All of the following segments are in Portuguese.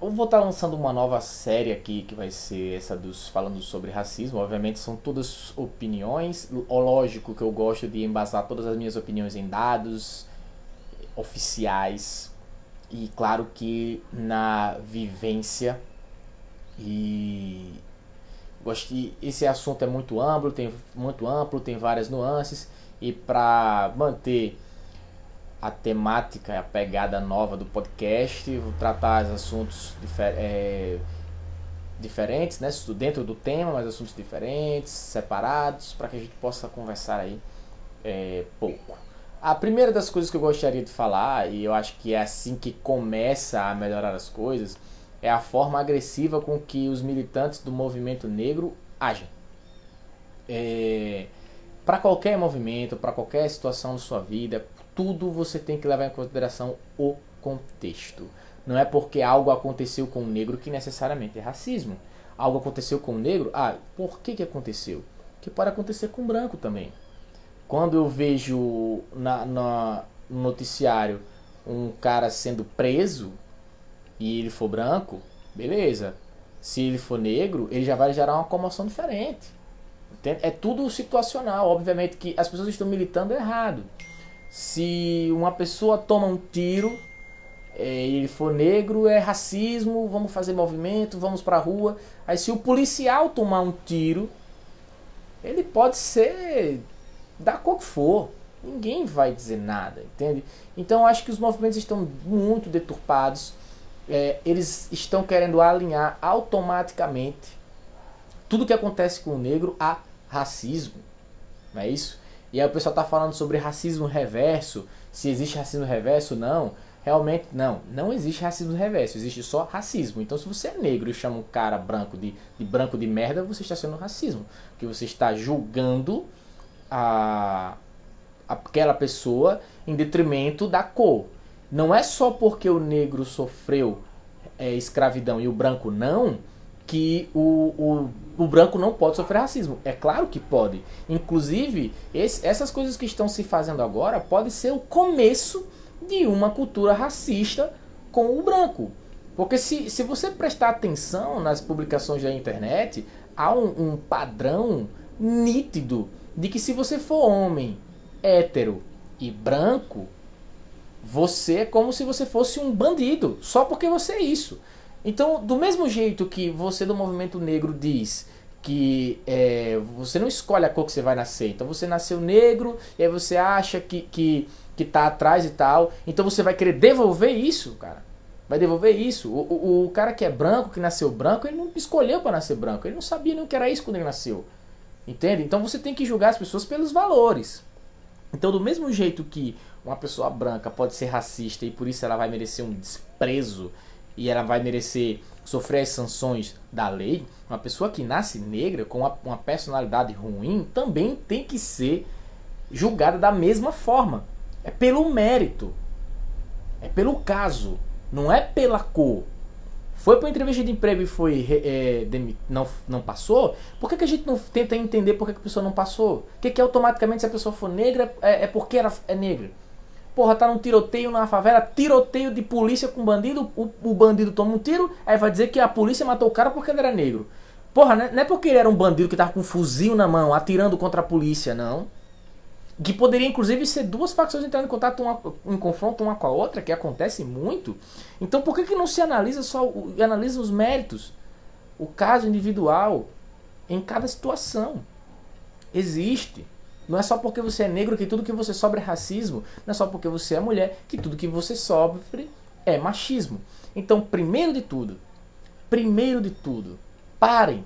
Eu vou estar lançando uma nova série aqui que vai ser essa dos falando sobre racismo. Obviamente são todas opiniões. Lógico que eu gosto de embasar todas as minhas opiniões em dados oficiais e claro que na vivência e que esse assunto é muito amplo, tem muito amplo, tem várias nuances e para manter a temática, a pegada nova do podcast, vou tratar os assuntos difer é, diferentes, né? dentro do tema, mas assuntos diferentes, separados, para que a gente possa conversar aí é, pouco. A primeira das coisas que eu gostaria de falar, e eu acho que é assim que começa a melhorar as coisas, é a forma agressiva com que os militantes do movimento negro agem. É, para qualquer movimento, para qualquer situação da sua vida, tudo você tem que levar em consideração o contexto. Não é porque algo aconteceu com o negro que necessariamente é racismo. Algo aconteceu com o negro, ah, por que, que aconteceu? Que pode acontecer com o branco também. Quando eu vejo na, na, no noticiário um cara sendo preso e ele for branco, beleza. Se ele for negro, ele já vai gerar uma comoção diferente. É tudo situacional. Obviamente que as pessoas estão militando errado. Se uma pessoa toma um tiro é, e ele for negro, é racismo, vamos fazer movimento, vamos pra rua. Aí se o policial tomar um tiro, ele pode ser da cor que for. Ninguém vai dizer nada, entende? Então acho que os movimentos estão muito deturpados. É, eles estão querendo alinhar automaticamente tudo que acontece com o negro a racismo. Não é isso? E aí o pessoal está falando sobre racismo reverso, se existe racismo reverso, não. Realmente, não. Não existe racismo reverso, existe só racismo. Então, se você é negro e chama um cara branco de, de branco de merda, você está sendo racismo. Porque você está julgando a, aquela pessoa em detrimento da cor. Não é só porque o negro sofreu é, escravidão e o branco não, que o, o, o, branco não pode sofrer racismo. É claro que pode. Inclusive, esse, essas coisas que estão se fazendo agora pode ser o começo de uma cultura racista com o branco. Porque se, se você prestar atenção nas publicações da internet, há um, um padrão nítido de que se você for homem, hétero e branco, você é como se você fosse um bandido, só porque você é isso. Então, do mesmo jeito que você do movimento negro diz que é, você não escolhe a cor que você vai nascer, então você nasceu negro e aí você acha que, que, que tá atrás e tal, então você vai querer devolver isso, cara. Vai devolver isso. O, o, o cara que é branco, que nasceu branco, ele não escolheu para nascer branco, ele não sabia nem o que era isso quando ele nasceu. Entende? Então você tem que julgar as pessoas pelos valores. Então, do mesmo jeito que uma pessoa branca pode ser racista e por isso ela vai merecer um desprezo e ela vai merecer sofrer as sanções da lei, uma pessoa que nasce negra com uma, uma personalidade ruim também tem que ser julgada da mesma forma. É pelo mérito, é pelo caso, não é pela cor. Foi para entrevista de emprego e foi é, não, não passou? Por que, que a gente não tenta entender por que, que a pessoa não passou? O que, que automaticamente se a pessoa for negra é, é porque ela é negra? Porra, tá num tiroteio na favela, tiroteio de polícia com bandido, o, o bandido toma um tiro, aí vai dizer que a polícia matou o cara porque ele era negro. Porra, né? não é porque ele era um bandido que tava com um fuzil na mão, atirando contra a polícia, não. Que poderia, inclusive, ser duas facções entrando em contato, uma, em confronto uma com a outra, que acontece muito. Então, por que, que não se analisa só, analisa os méritos, o caso individual, em cada situação? Existe. Não é só porque você é negro que tudo que você sofre é racismo. Não é só porque você é mulher que tudo que você sofre é machismo. Então, primeiro de tudo, primeiro de tudo, parem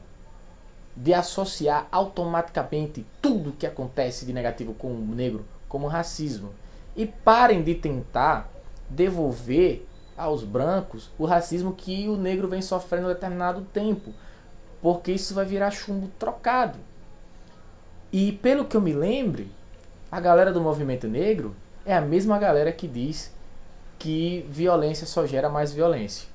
de associar automaticamente tudo que acontece de negativo com o negro como racismo. E parem de tentar devolver aos brancos o racismo que o negro vem sofrendo em determinado tempo. Porque isso vai virar chumbo trocado. E pelo que eu me lembre, a galera do movimento negro é a mesma galera que diz que violência só gera mais violência.